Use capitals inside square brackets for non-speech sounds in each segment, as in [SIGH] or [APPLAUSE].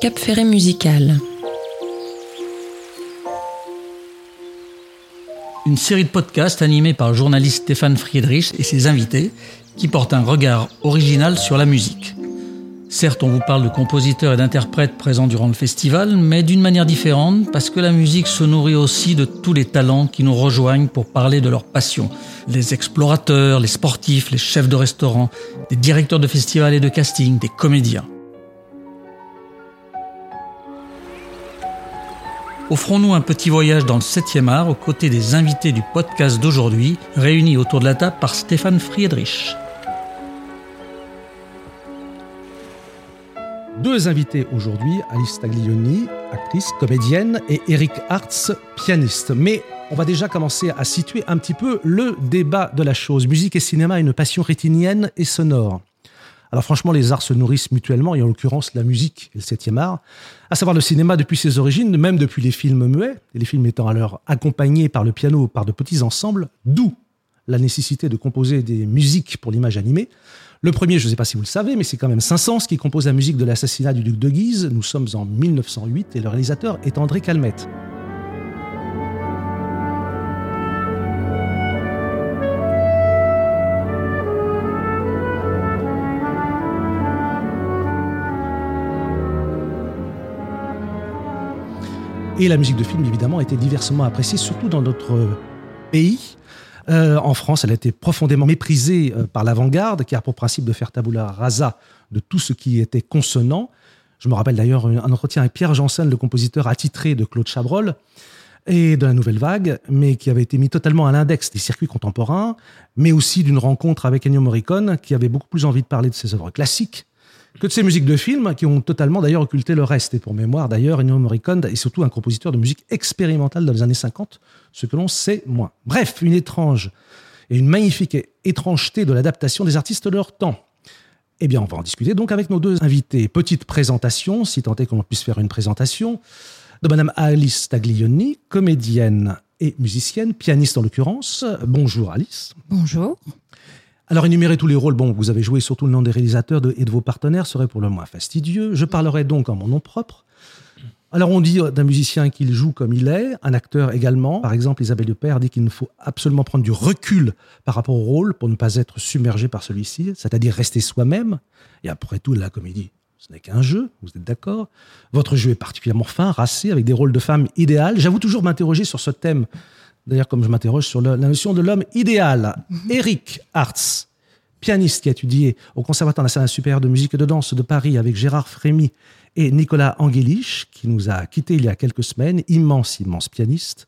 Cap Ferré musical. Une série de podcasts animés par le journaliste Stéphane Friedrich et ses invités qui portent un regard original sur la musique. Certes, on vous parle de compositeurs et d'interprètes présents durant le festival, mais d'une manière différente parce que la musique se nourrit aussi de tous les talents qui nous rejoignent pour parler de leur passion. Les explorateurs, les sportifs, les chefs de restaurant, des directeurs de festivals et de casting, des comédiens. Offrons-nous un petit voyage dans le 7e art aux côtés des invités du podcast d'aujourd'hui, réunis autour de la table par Stéphane Friedrich. Deux invités aujourd'hui, Alice Taglioni, actrice, comédienne, et Eric Hartz, pianiste. Mais on va déjà commencer à situer un petit peu le débat de la chose. Musique et cinéma, une passion rétinienne et sonore. Alors franchement, les arts se nourrissent mutuellement, et en l'occurrence la musique et le septième art, à savoir le cinéma depuis ses origines, même depuis les films muets, et les films étant alors accompagnés par le piano par de petits ensembles, d'où la nécessité de composer des musiques pour l'image animée. Le premier, je ne sais pas si vous le savez, mais c'est quand même Saint-Saëns qui compose la musique de l'assassinat du duc de Guise. Nous sommes en 1908 et le réalisateur est André Calmette. Et la musique de film, évidemment, a été diversement appréciée, surtout dans notre pays. Euh, en France, elle a été profondément méprisée euh, par l'avant-garde, qui a pour principe de faire tabula rasa de tout ce qui était consonant. Je me rappelle d'ailleurs un entretien avec Pierre Janssen, le compositeur attitré de Claude Chabrol et de la Nouvelle Vague, mais qui avait été mis totalement à l'index des circuits contemporains, mais aussi d'une rencontre avec Ennio Morricone, qui avait beaucoup plus envie de parler de ses œuvres classiques que de ces musiques de film qui ont totalement d'ailleurs occulté le reste. Et pour mémoire, d'ailleurs, Ennio Morricone est surtout un compositeur de musique expérimentale dans les années 50, ce que l'on sait moins. Bref, une étrange et une magnifique étrangeté de l'adaptation des artistes de leur temps. Eh bien, on va en discuter donc avec nos deux invités. Petite présentation, si tant est qu'on puisse faire une présentation, de Madame Alice Taglioni, comédienne et musicienne, pianiste en l'occurrence. Bonjour Alice. Bonjour. Alors énumérer tous les rôles, bon, vous avez joué surtout le nom des réalisateurs et de vos partenaires serait pour le moins fastidieux. Je parlerai donc en mon nom propre. Alors on dit d'un musicien qu'il joue comme il est, un acteur également. Par exemple, Isabelle Père dit qu'il ne faut absolument prendre du recul par rapport au rôle pour ne pas être submergé par celui-ci, c'est-à-dire rester soi-même. Et après tout, la comédie, ce n'est qu'un jeu, vous êtes d'accord Votre jeu est particulièrement fin, racé, avec des rôles de femmes idéales. J'avoue toujours m'interroger sur ce thème D'ailleurs, comme je m'interroge sur la notion de l'homme idéal, Eric Hartz, pianiste qui a étudié au Conservatoire national supérieur de musique et de danse de Paris avec Gérard Frémy et Nicolas Angelich, qui nous a quittés il y a quelques semaines, immense, immense pianiste.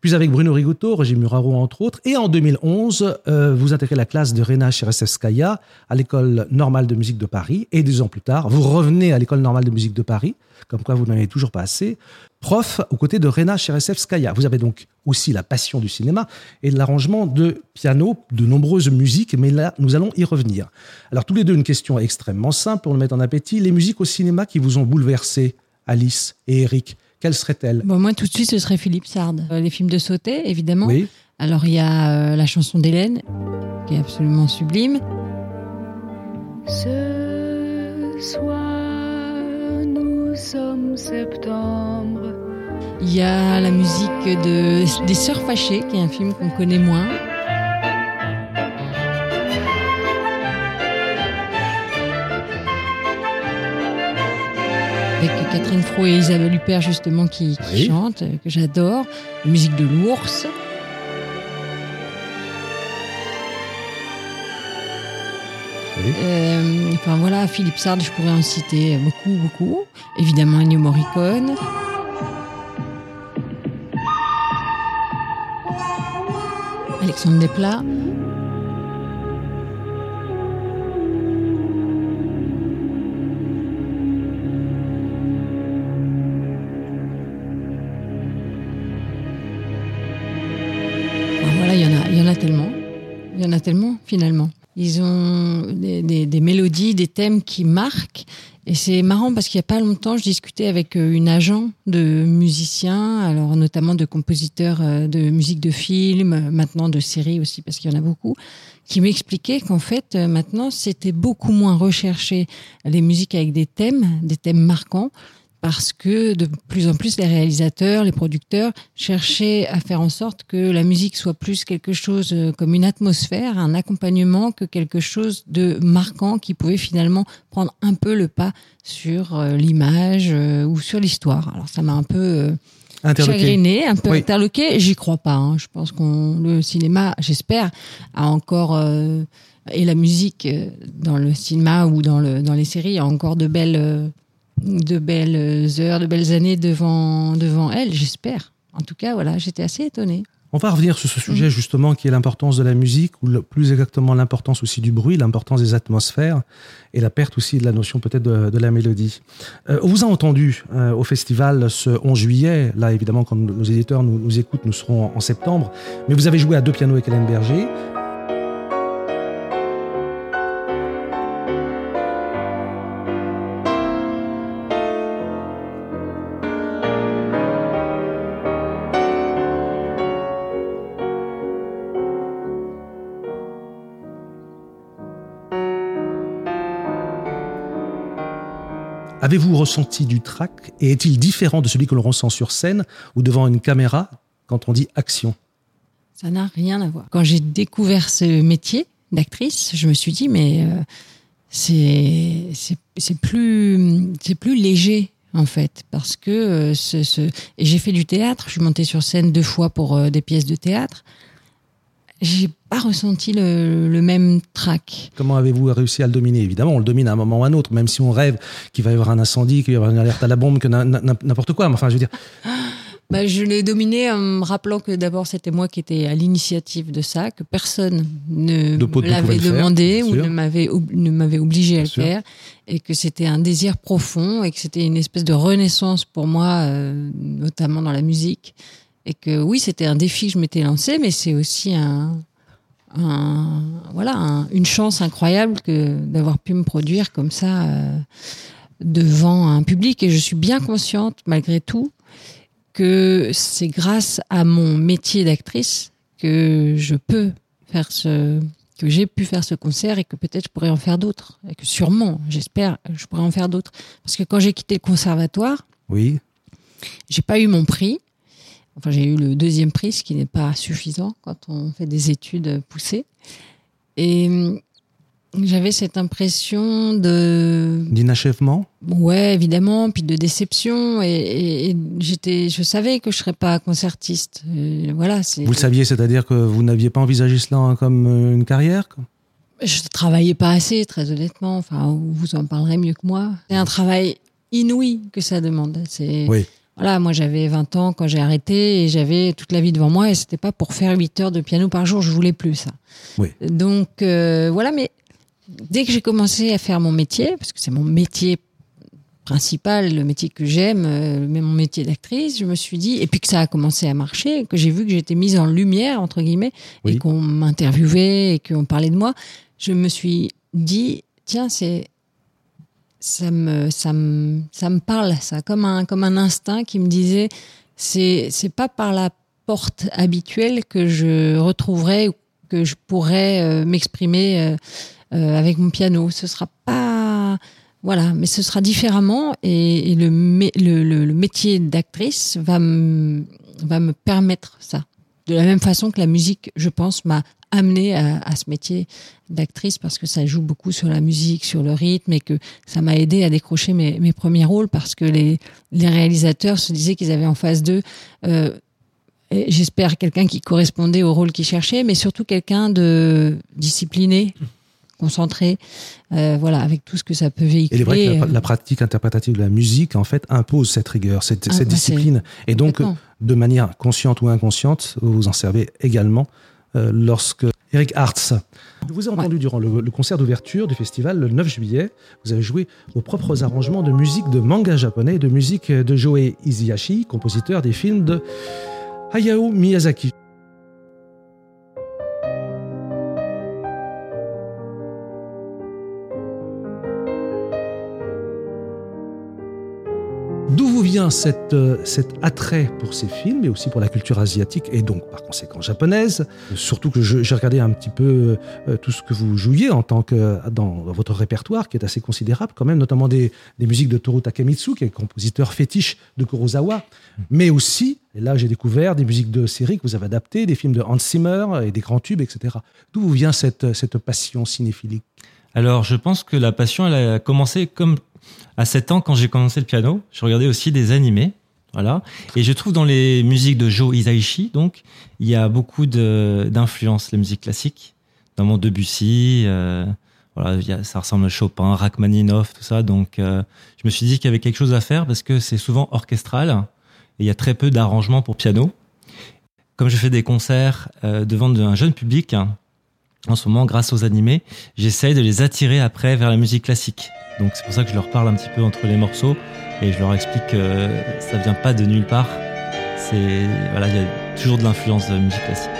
Puis avec Bruno Rigotto, Roger Muraro entre autres. Et en 2011, euh, vous intégrez la classe de Rena Cheresevskaya à l'école normale de musique de Paris. Et deux ans plus tard, vous revenez à l'école normale de musique de Paris, comme quoi vous n'en avez toujours pas assez, prof aux côtés de Rena Cheresevskaya. Vous avez donc aussi la passion du cinéma et de l'arrangement de piano, de nombreuses musiques, mais là, nous allons y revenir. Alors, tous les deux, une question extrêmement simple pour le mettre en appétit. Les musiques au cinéma qui vous ont bouleversé, Alice et Eric, quelles seraient-elles bon, Moi, tout de suite, ce serait Philippe Sard. Euh, les films de Sauté, évidemment. Oui. Alors, il y a euh, la chanson d'Hélène, qui est absolument sublime. Ce soir, nous sommes septembre. Il y a la musique de, des Sœurs Fâchées, qui est un film qu'on connaît moins. Avec Catherine Fro et Isabelle Huppert, justement, qui, chantent, que j'adore. La musique de l'ours. Euh, enfin voilà, Philippe Sard, je pourrais en citer beaucoup, beaucoup. Évidemment, Ennio Morricone. Alexandre Desplat. Finalement. Ils ont des, mélodies, des thèmes qui marquent. Et c'est marrant parce qu'il n'y a pas longtemps, je discutais avec euh, une agent de musiciens, alors notamment de compositeurs euh, de musique de film, maintenant de séries aussi, parce qu'il y en a beaucoup, qui m'expliquait qu'en fait, euh, maintenant, c'était beaucoup moins recherché les musiques avec des thèmes, des thèmes marquants, parce que de plus en plus les réalisateurs, les producteurs cherchaient à faire en sorte que la musique soit plus quelque chose euh, comme une atmosphère, un accompagnement, que quelque chose de marquant qui pouvait finalement prendre un peu le pas sur euh, l'image euh, ou sur l'histoire. Alors ça m'a un peu Interloqué. chagriné, un peu Oui. interloqué. J'y crois pas. hein. Je pense qu'on le cinéma, j'espère, a encore euh, et la musique dans le cinéma ou dans le dans les séries a encore de belles de belles heures, de belles années devant devant elle. J'espère. En tout cas, voilà, j'étais assez étonnée. On va revenir sur ce sujet justement qui est l'importance de la musique, ou le- plus exactement l'importance aussi du bruit, l'importance des atmosphères et la perte aussi de la notion peut-être de, de la mélodie. Euh, on vous a entendu euh, au festival ce 11 juillet, là évidemment quand nos éditeurs nous, nous écoutent, nous serons en septembre, mais vous avez joué à deux pianos avec Hélène Berger. Avez-vous ressenti du trac et est-il différent de celui que l'on ressent sur scène ou devant une caméra quand on dit action? Ça n'a rien à voir. Quand j'ai découvert ce métier d'actrice, je me suis dit mais euh, c'est plus plus léger en fait parce que euh, ce, j'ai fait du théâtre. Je suis montée sur scène deux fois pour euh, des pièces de théâtre. J'ai pas ressenti le, le même trac. Comment avez-vous réussi à le dominer? Évidemment, on le domine à un moment ou à un autre, même si on rêve qu'il va y avoir un incendie, qu'il va y avoir une alerte à la bombe, que n'importe quoi. Enfin, je veux dire, [GASPS] Bah, je l'ai dominé en me rappelant que d'abord c'était moi qui étais à l'initiative de ça, que personne ne De l'avait faire, demandé ou ne m'avait ob- ne m'avait obligé à le sûr. faire, et que c'était un désir profond et que c'était une espèce de renaissance pour moi, euh, notamment dans la musique, et que oui c'était un défi que je m'étais lancé, mais c'est aussi un, un voilà un- une chance incroyable que d'avoir pu me produire comme ça euh, devant un public, et je suis bien consciente malgré tout que c'est grâce à mon métier d'actrice que je peux faire ce que j'ai pu faire ce concert et que peut-être je pourrais en faire d'autres. Et que sûrement j'espère je pourrais en faire d'autres. Parce que quand j'ai quitté le conservatoire oui, j'ai pas eu mon prix enfin j'ai eu le deuxième prix ce qui n'est pas suffisant quand on fait des études poussées et hum, j'avais cette impression de d'inachèvement. Ouais, évidemment, puis de déception. Et, et- et j'étais, je savais que je serais pas concertiste. Euh, voilà. Vous le saviez, c'est-à-dire que vous n'aviez pas envisagé cela comme euh, une carrière Je travaillais pas assez, très honnêtement. Enfin, vous en parlerez mieux que moi. C'est un travail inouï que ça demande. C'est. Oui. Voilà, moi j'avais 20 ans quand j'ai arrêté et j'avais toute la vie devant moi et c'était pas pour faire 8 heures de piano par jour, je voulais plus ça. Oui. Donc euh, voilà, mais dès que j'ai commencé à faire mon métier, parce que c'est mon métier principal, le métier que j'aime, euh, mais mon métier d'actrice, je me suis dit, et puis que ça a commencé à marcher, que j'ai vu que j'étais mise en lumière, entre guillemets, Oui. et qu'on m'interviewait et qu'on parlait de moi, je me suis dit, tiens, c'est ça me ça me ça me parle ça. Comme un comme un instinct qui me disait c'est c'est pas par la porte habituelle que je retrouverai ou que je pourrais euh, m'exprimer euh, euh, avec mon piano. Ce sera pas voilà mais ce sera différemment et, le, le, le le métier d'actrice va me va me permettre ça. De la même façon que la musique je pense m'a amené à, à ce métier d'actrice parce que ça joue beaucoup sur la musique, sur le rythme et que ça m'a aidé à décrocher mes, mes premiers rôles parce que les, les réalisateurs se disaient qu'ils avaient en face d'eux, euh, et j'espère quelqu'un qui correspondait au rôle qu'ils cherchaient, mais surtout quelqu'un de discipliné, concentré, euh, voilà, avec tout ce que ça peut Et il est véhiculer. vrai que la, la pratique interprétative de la musique, en fait, impose cette rigueur, cette, Ah, cette bah, discipline. Et donc, de manière consciente ou inconsciente, vous vous en servez également lorsque Eric Hartz. Je vous ai entendu durant le, le concert d'ouverture du festival le 9 juillet. Vous avez joué vos propres arrangements de musique de manga japonais et de musique de Joe Iziashi, compositeur des films de Hayao Miyazaki. Vient euh, cet attrait pour ces films et aussi pour la culture asiatique et donc par conséquent japonaise. Surtout que j'ai regardé un petit peu euh, tout ce que vous jouiez en tant que dans, votre répertoire qui est assez considérable quand même, notamment des, des musiques de Toru Takemitsu qui est compositeur fétiche de Kurosawa, mais aussi, et là j'ai découvert des musiques de séries que vous avez adaptées, des films de Hans Zimmer et des grands tubes, etc. D'où vient cette, cette passion cinéphilique? Alors, je pense que la passion, elle a commencé comme à 7 ans quand j'ai commencé le piano. Je regardais aussi des animés. Voilà. Et je trouve dans les musiques de Joe Hisaishi, donc, il y a beaucoup d'influences, les musiques classiques, notamment Debussy, euh, voilà, ça ressemble à Chopin, Rachmaninoff, tout ça. Donc, euh, je me suis dit qu'il y avait quelque chose à faire parce que c'est souvent orchestral et il y a très peu d'arrangements pour piano. Comme je fais des concerts euh, devant un jeune public, en ce moment, grâce aux animés, j'essaye de les attirer après vers la musique classique. Donc c'est pour ça que je leur parle un petit peu entre les morceaux et je leur explique que ça vient pas de nulle part. C'est voilà, il y a toujours de l'influence de la musique classique.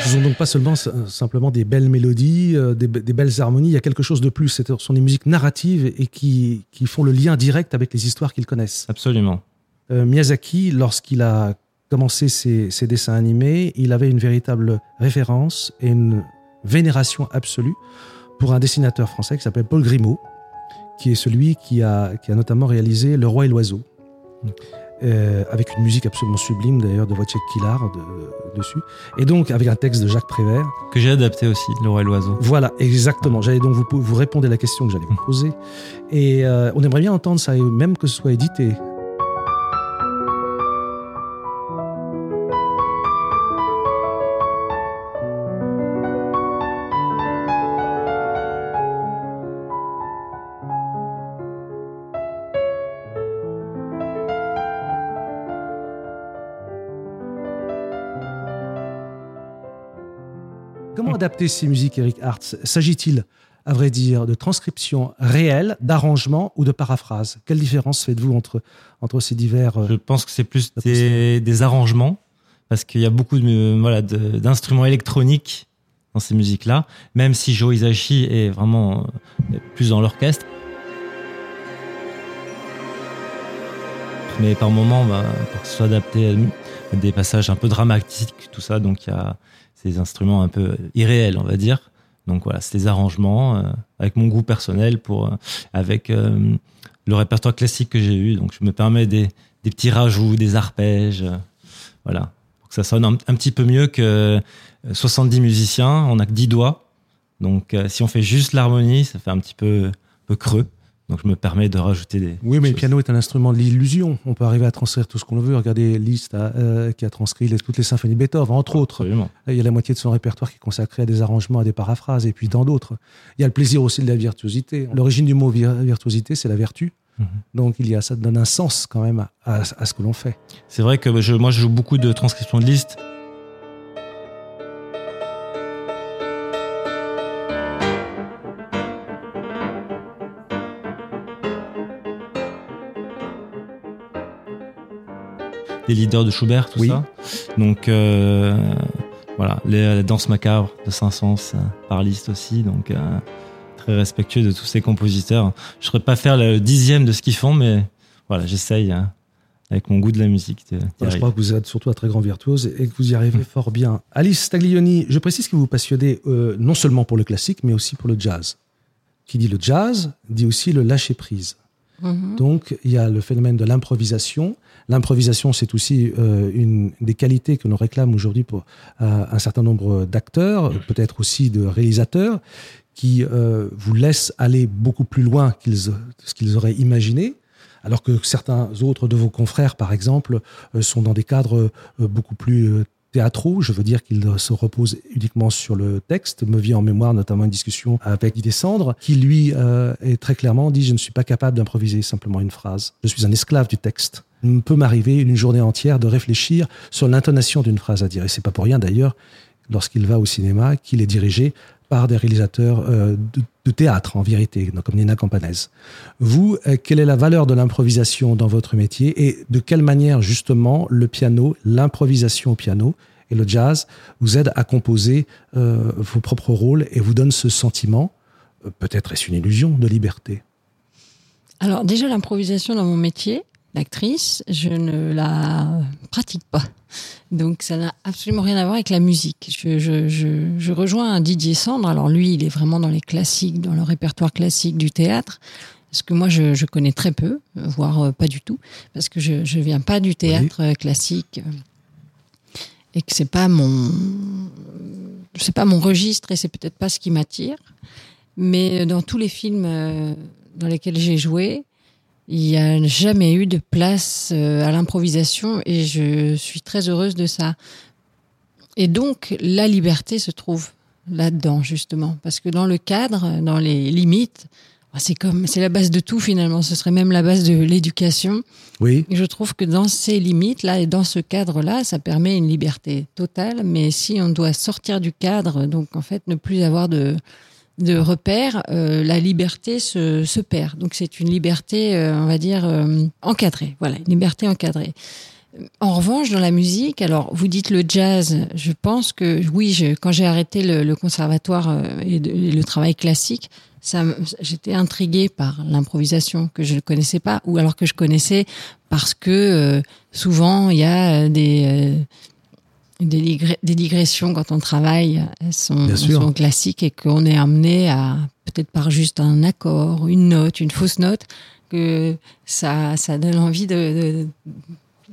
Ce sont donc pas seulement simplement des belles mélodies, euh, des, belles harmonies, il y a quelque chose de plus. Ce sont des musiques narratives et qui, qui font le lien direct avec les histoires qu'ils connaissent. Absolument. Euh, Miyazaki, lorsqu'il a commencé ses, dessins animés, il avait une véritable référence et une vénération absolue pour un dessinateur français qui s'appelle Paul Grimaud, qui est celui qui a, qui a notamment réalisé Le Roi et l'Oiseau, euh, avec une musique absolument sublime d'ailleurs de Wojciech Kilar dessus, et donc avec un texte de Jacques Prévert. Que j'ai adapté aussi, Le Roi et l'Oiseau. Voilà, exactement. J'allais donc vous, vous répondre à la question que j'allais vous poser. Et euh, on aimerait bien entendre ça, même que ce soit édité. Adapter ces musiques, Eric Hartz. S'agit-il, à vrai dire, de transcription réelle, d'arrangement ou de paraphrase Quelle différence faites-vous entre, entre ces divers... Euh, Je pense que c'est plus des, arrangements, parce qu'il y a beaucoup de, voilà, d'instruments électroniques dans ces musiques-là, même si Joe Hisaishi est vraiment euh, plus dans l'orchestre. Mais par moments, bah, pour que ce soit adapté à des passages un peu dramatiques, tout ça, donc il y a des instruments un peu irréels, on va dire. Donc voilà, c'est des arrangements euh, avec mon goût personnel pour euh, avec euh, le répertoire classique que j'ai eu. Donc je me permets des, petits rajouts, des arpèges, voilà, pour que ça sonne un, petit peu mieux que 70 musiciens. On a que 10 doigts, donc si on fait juste l'harmonie, ça fait un petit peu, peu creux. Donc je me permets de rajouter des. Oui, mais le piano est un instrument de l'illusion. On peut arriver à transcrire tout ce qu'on veut. Regardez Liszt euh, qui a transcrit toutes les symphonies de Beethoven, entre autres. Il y a la moitié de son répertoire qui est consacré à des arrangements, à des paraphrases, et puis dans d'autres. Il y a le plaisir aussi de la virtuosité. L'origine du mot virtuosité, c'est la vertu. Mhm. Donc il y a ça donne un sens quand même à, ce que l'on fait. C'est vrai que je, moi je joue beaucoup de transcriptions de Liszt. Des leaders de Schubert, tout ça. Donc euh, voilà, les, danses macabres de Saint-Saëns euh, par liste aussi. Donc euh, très respectueux de tous ces compositeurs. Je ne saurais pas faire le dixième de ce qu'ils font, mais voilà, j'essaye hein, avec mon goût de la musique. je crois que vous êtes surtout un très grand virtuose et que vous y arrivez fort bien. Alice Taglioni, je précise que vous vous passionnez non seulement pour le classique, mais aussi pour le jazz. Qui dit le jazz, dit aussi le lâcher-prise. Mhm. Donc, il y a le phénomène de l'improvisation. L'improvisation, c'est aussi euh, une des qualités que l'on réclame aujourd'hui pour euh, un certain nombre d'acteurs, peut-être aussi de réalisateurs, qui euh, vous laissent aller beaucoup plus loin que ce qu'ils auraient imaginé. Alors que certains autres de vos confrères, par exemple, sont dans des cadres beaucoup plus théâtraux, je veux dire qu'il se repose uniquement sur le texte, me vient en mémoire notamment une discussion avec Didier Sandre, qui lui euh, est très clairement dit je ne suis pas capable d'improviser simplement une phrase, je suis un esclave du texte. Peut m'arriver une journée entière de réfléchir sur l'intonation d'une phrase à dire, et c'est pas pour rien d'ailleurs lorsqu'il va au cinéma qu'il est dirigé par des réalisateurs euh, de, théâtre, en vérité, comme Nina Campanese. Vous, euh, quelle est la valeur de l'improvisation dans votre métier et de quelle manière, justement, le piano, l'improvisation au piano et le jazz vous aident à composer euh, vos propres rôles et vous donnent ce sentiment, peut-être est-ce une illusion, de liberté? Alors déjà l'improvisation dans mon métier d'actrice, je ne la pratique pas. Donc ça n'a absolument rien à voir avec la musique. Je, je, je, je rejoins Didier Sandre. Alors lui, il est vraiment dans les classiques, dans le répertoire classique du théâtre. Parce que moi, je, connais très peu, voire euh, pas du tout, parce que je ne viens pas du théâtre euh, classique euh, et que c'est pas mon c'est pas mon registre et c'est peut-être pas ce qui m'attire. Mais dans tous les films dans lesquels j'ai joué, il n'y a jamais eu de place euh, à l'improvisation et je suis très heureuse de ça. Et donc, la liberté se trouve là-dedans, justement. Parce que dans le cadre, dans les limites, bah, c'est comme, c'est la base de tout finalement. Ce serait même la base de l'éducation. Oui. Et je trouve que dans ces limites-là et dans ce cadre-là, ça permet une liberté totale. Mais si on doit sortir du cadre, donc en fait ne plus avoir de, de repères, euh, la liberté se, se perd. Donc c'est une liberté, euh, on va dire, euh, encadrée. Voilà, une liberté encadrée. En revanche, dans la musique, alors vous dites le jazz, je pense que oui, je, quand j'ai arrêté le, le conservatoire euh, et, et le travail classique, ça, j'étais intriguée par l'improvisation que je ne connaissais pas, ou alors que je connaissais parce que euh, souvent il y a euh, des des, digressions quand on travaille, elles sont, elles sont classiques et qu'on est amené à peut-être par juste un accord, une note, une fausse note, que ça ça donne envie de,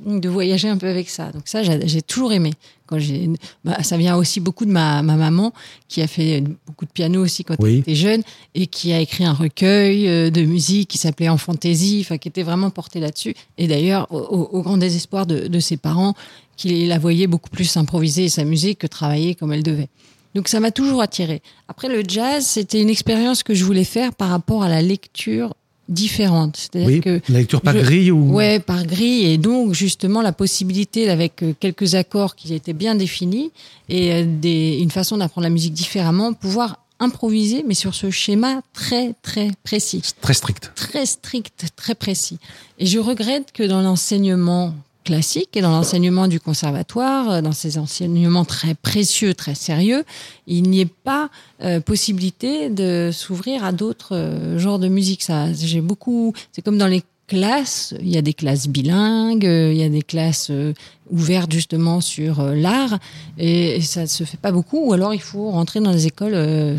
de, de voyager un peu avec ça. Donc ça, j'ai toujours aimé. Quand j'ai, bah, ça vient aussi beaucoup de ma, ma maman qui a fait beaucoup de piano aussi quand Oui. elle était jeune et qui a écrit un recueil euh, de musique qui s'appelait En Fantaisie, enfin qui était vraiment porté là-dessus. Et d'ailleurs, au, au- au grand désespoir de, de ses parents, qui la voyaient beaucoup plus improviser et s'amuser que travailler comme elle devait. Donc ça m'a toujours attiré. Après le jazz, c'était une expérience que je voulais faire par rapport à la lecture différente. C'est-à-dire Oui. que La lecture par je- grille ou. Ouais, par grille et donc justement la possibilité avec euh, quelques accords qui étaient bien définis et euh, des, une façon d'apprendre la musique différemment, pouvoir improviser mais sur ce schéma très très précis, Très strict. très strict, très précis. Et je regrette que dans l'enseignement classique et dans l'enseignement du conservatoire, euh, dans ces enseignements très précieux, très sérieux, il n'y ait pas euh, possibilité de s'ouvrir à d'autres euh, genres de musique. Ça, j'ai beaucoup. C'est comme dans les classes. Il y a des classes bilingues, il y a des classes euh, ouvertes justement sur l'art, et, et ça se fait pas beaucoup. Ou alors il faut rentrer dans des écoles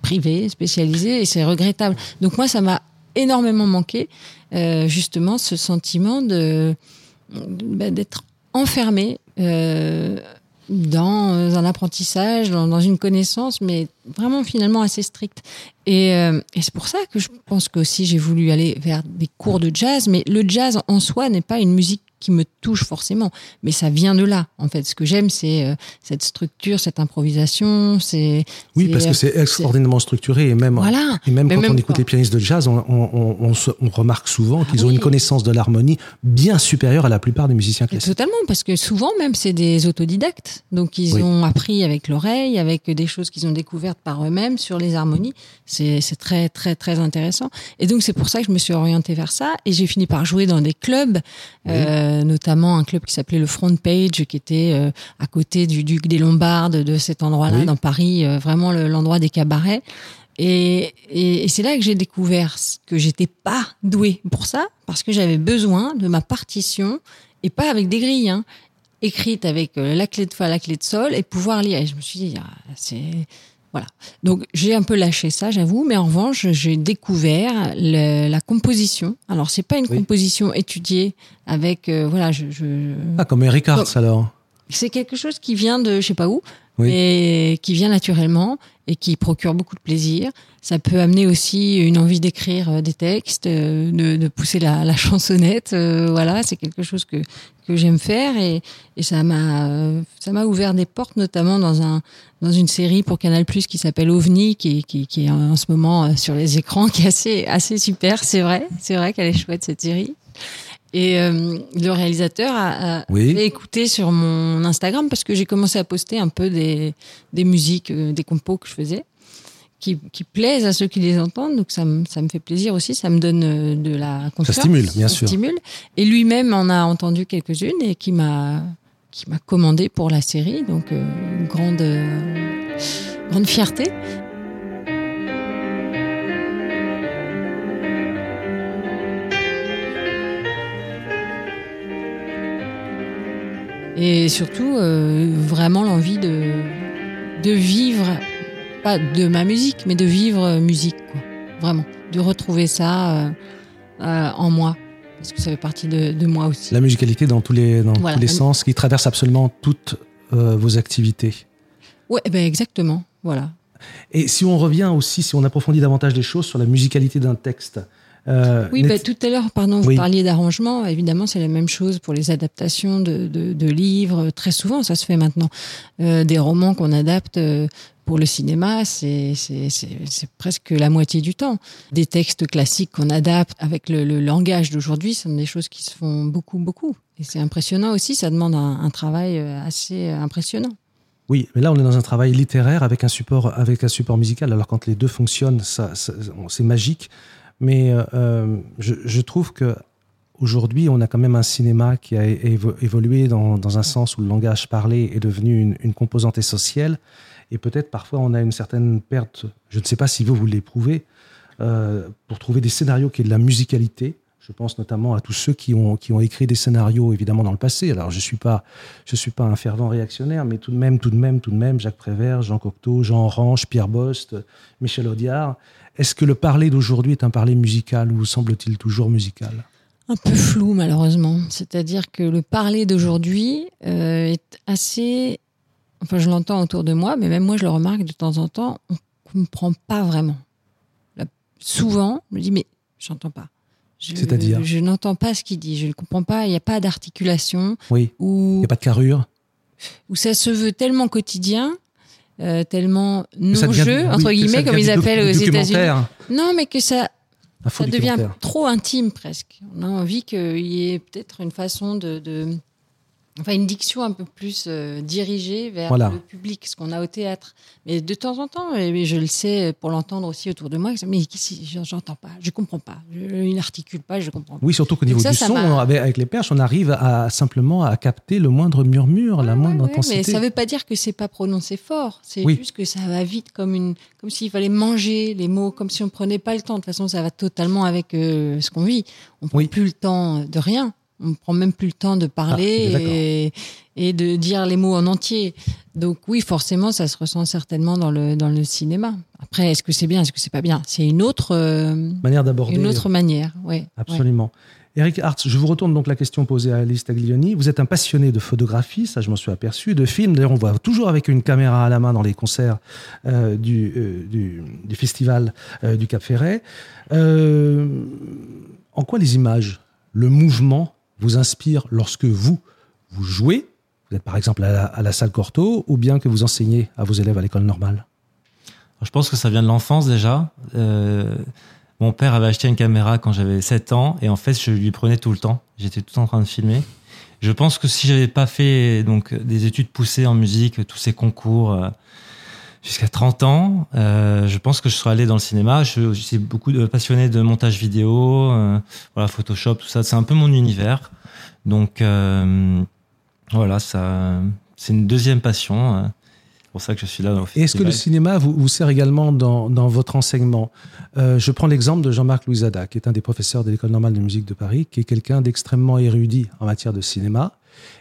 privées, spécialisées, et c'est regrettable. Donc moi, ça m'a énormément manqué justement ce sentiment de bah, d'être enfermé euh, dans un apprentissage, dans, dans une connaissance, mais vraiment finalement assez stricte. Et, euh, et c'est pour ça que je pense que aussi j'ai voulu aller vers des cours de jazz, mais le jazz en soi n'est pas une musique qui me touche forcément, mais ça vient de là. En fait, ce que j'aime, c'est euh, cette structure, cette improvisation, c'est Oui, parce que euh, c'est extraordinairement structuré et même. voilà. Et même Mais quand même on écoute les pianistes de jazz, on, on- on- on se- on remarque souvent qu'ils ont une connaissance de l'harmonie bien supérieure à la plupart des musiciens classiques. Totalement, parce que souvent même c'est des autodidactes, donc ils Oui. ont appris avec l'oreille, avec des choses qu'ils ont découvertes par eux-mêmes sur les harmonies. C'est c'est très très très intéressant. Et donc c'est pour ça que je me suis orientée vers ça et j'ai fini par jouer dans des clubs, euh, notamment un club qui s'appelait le Front Page, qui était euh, à côté du Duc des Lombardes, de cet endroit-là Oui. dans Paris, euh, vraiment le- l'endroit des cabarets. Et, et, et c'est là que j'ai découvert que j'étais pas douée pour ça, parce que j'avais besoin de ma partition, et pas avec des grilles, hein, écrite avec euh, la clé de fa, la clé de sol, et pouvoir lire. Et je me suis dit, ah, c'est... Voilà. Donc j'ai un peu lâché ça, j'avoue, mais en revanche, j'ai découvert le- la composition. Alors c'est pas une Oui. composition étudiée avec, euh, voilà, je, je, Ah, comme Eric Hartz alors. C'est quelque chose qui vient de je sais pas où, Oui. mais qui vient naturellement et qui procure beaucoup de plaisir. Ça peut amener aussi une envie d'écrire euh, des textes, euh, de, de pousser la, la [LAUGHS] chansonnette. euh, voilà, c'est quelque chose que que j'aime faire et, et ça m'a ça m'a ouvert des portes, notamment dans un dans une série pour Canal Plus qui s'appelle OVNI, qui, qui qui est en ce moment sur les écrans, [LAUGHS] qui est assez assez super. C'est vrai, c'est vrai qu'elle est chouette cette série. Et euh, le réalisateur a, a Oui. écouter sur mon Instagram parce que j'ai commencé à poster un peu des, des musiques, euh, des compos que je faisais, qui, qui plaisent à ceux qui les entendent. Donc ça, me- ça me fait plaisir aussi, ça me donne euh, de la confiance. stimule, bien ça sûr. stimule. Et lui-même en a entendu quelques-unes et qui m'a qui m'a commandé pour la série. Donc euh, une grande grande fierté. Et surtout, euh, vraiment l'envie de, de vivre, pas de ma musique, mais de vivre musique, quoi. Vraiment. De retrouver ça euh, euh, en moi. Parce que ça fait partie de, de moi aussi. La musicalité dans tous les, dans Voilà. tous les sens, qui traverse absolument toutes euh, vos activités. Ouais, ben exactement. Voilà. Et si on revient aussi, si on approfondit davantage les choses sur la musicalité d'un texte. Euh, Oui, bah, tout à l'heure, pardon, vous Oui. parliez d'arrangement. Évidemment, c'est la même chose pour les adaptations de, de, de livres. Très souvent, ça se fait maintenant. Euh, des romans qu'on adapte euh, pour le cinéma, c'est presque la moitié du temps. Des textes classiques qu'on adapte avec le, le langage d'aujourd'hui, ce sont des choses qui se font beaucoup, beaucoup. Et c'est impressionnant aussi, ça demande un, un travail assez impressionnant. Oui, mais là on est dans un travail littéraire avec un support, avec un support musical. Alors quand les deux fonctionnent, ça, ça- c'est magique. Mais euh, je, je trouve que aujourd'hui on a quand même un cinéma qui a évo- évolué dans, un sens où le langage parlé est devenu une, composante essentielle. Et peut-être parfois on a une certaine perte. Je ne sais pas si vous vous l'éprouvez euh, pour trouver des scénarios qui aient de la musicalité. Je pense notamment à tous ceux qui ont, écrit des scénarios, évidemment, dans le passé. Alors, je ne suis, pas, suis pas un fervent réactionnaire, mais tout de même, tout de même, tout de même, Jacques Prévert, Jean Cocteau, Jean Orange, Pierre Bost, Michel Audiard. Est-ce que le parler d'aujourd'hui est un parler musical ou semble-t-il toujours musical? Un peu flou, malheureusement. C'est-à-dire que le parler d'aujourd'hui euh, est assez. Enfin, je l'entends autour de moi, mais même moi, je le remarque de temps en temps, on comprend pas vraiment. Là, souvent, je me dis, mais j'entends pas. Je- C'est-à-dire Je n'entends pas ce qu'il dit, je ne comprends pas, il n'y a pas d'articulation, Oui. Il ou n'y a pas de carrure? Où ça se veut tellement quotidien, euh, tellement non-jeu, entre guillemets, comme ils appellent aux États-Unis. Non, mais que ça, ça devient trop intime presque. On a envie qu'il y ait peut-être une façon de, de- Enfin, une diction un peu plus euh, dirigée vers Voilà. le public, ce qu'on a au théâtre. Mais de temps en temps, et je le sais pour l'entendre aussi autour de moi, mais j'entends pas, je comprends pas, je, il n'articule pas, je comprends pas. Oui, surtout qu'au niveau ça, du ça son, avec, les perches, on arrive à simplement à capter le moindre murmure, la moindre Ouais, intensité. mais ça veut pas dire que c'est pas prononcé fort. C'est Oui. juste que ça va vite, comme une, comme s'il fallait manger les mots, comme si on prenait pas le temps. De toute façon, ça va totalement avec euh, ce qu'on vit. On prend Oui. plus le temps de rien. On prend même plus le temps de parler Ah, et, et de dire les mots en entier. Donc oui, forcément, ça se ressent certainement dans le dans le cinéma. Après, est-ce que c'est bien, est-ce que c'est pas bien? C'est une autre euh, Manière d'aborder. une autre manière. Ouais. Absolument. Eric Hartz, je vous retourne donc la question posée à Alice Taglioni. Vous êtes un passionné de photographie, ça je m'en suis aperçu, de films. D'ailleurs, on voit toujours avec une caméra à la main dans les concerts euh, du, euh, du, du festival du Cap Ferret. En quoi les images, le mouvement vous inspirent lorsque vous, vous jouez Vous êtes par exemple à la, salle Cortot ou bien que vous enseignez à vos élèves à l'école normale Je pense que ça vient de l'enfance déjà. Euh, mon père avait acheté une caméra quand j'avais 7 ans et en fait je lui prenais tout le temps. J'étais tout en train de filmer. Je pense que si j'avais pas fait donc des études poussées en musique, tous ces concours euh, jusqu'à 30 ans, euh, je pense que je serais allé dans le cinéma. Je, je suis beaucoup de, passionné de montage vidéo, euh, voilà Photoshop, tout ça. C'est un peu mon univers. Donc euh, voilà, ça, c'est une deuxième passion. C'est pour ça que je suis là. Dans le est-ce que le cinéma vous, vous sert également dans, dans votre enseignement? Je prends l'exemple de Jean-Marc Louisada, qui est un des professeurs de l'École normale de musique de Paris, qui est quelqu'un d'extrêmement érudit en matière de cinéma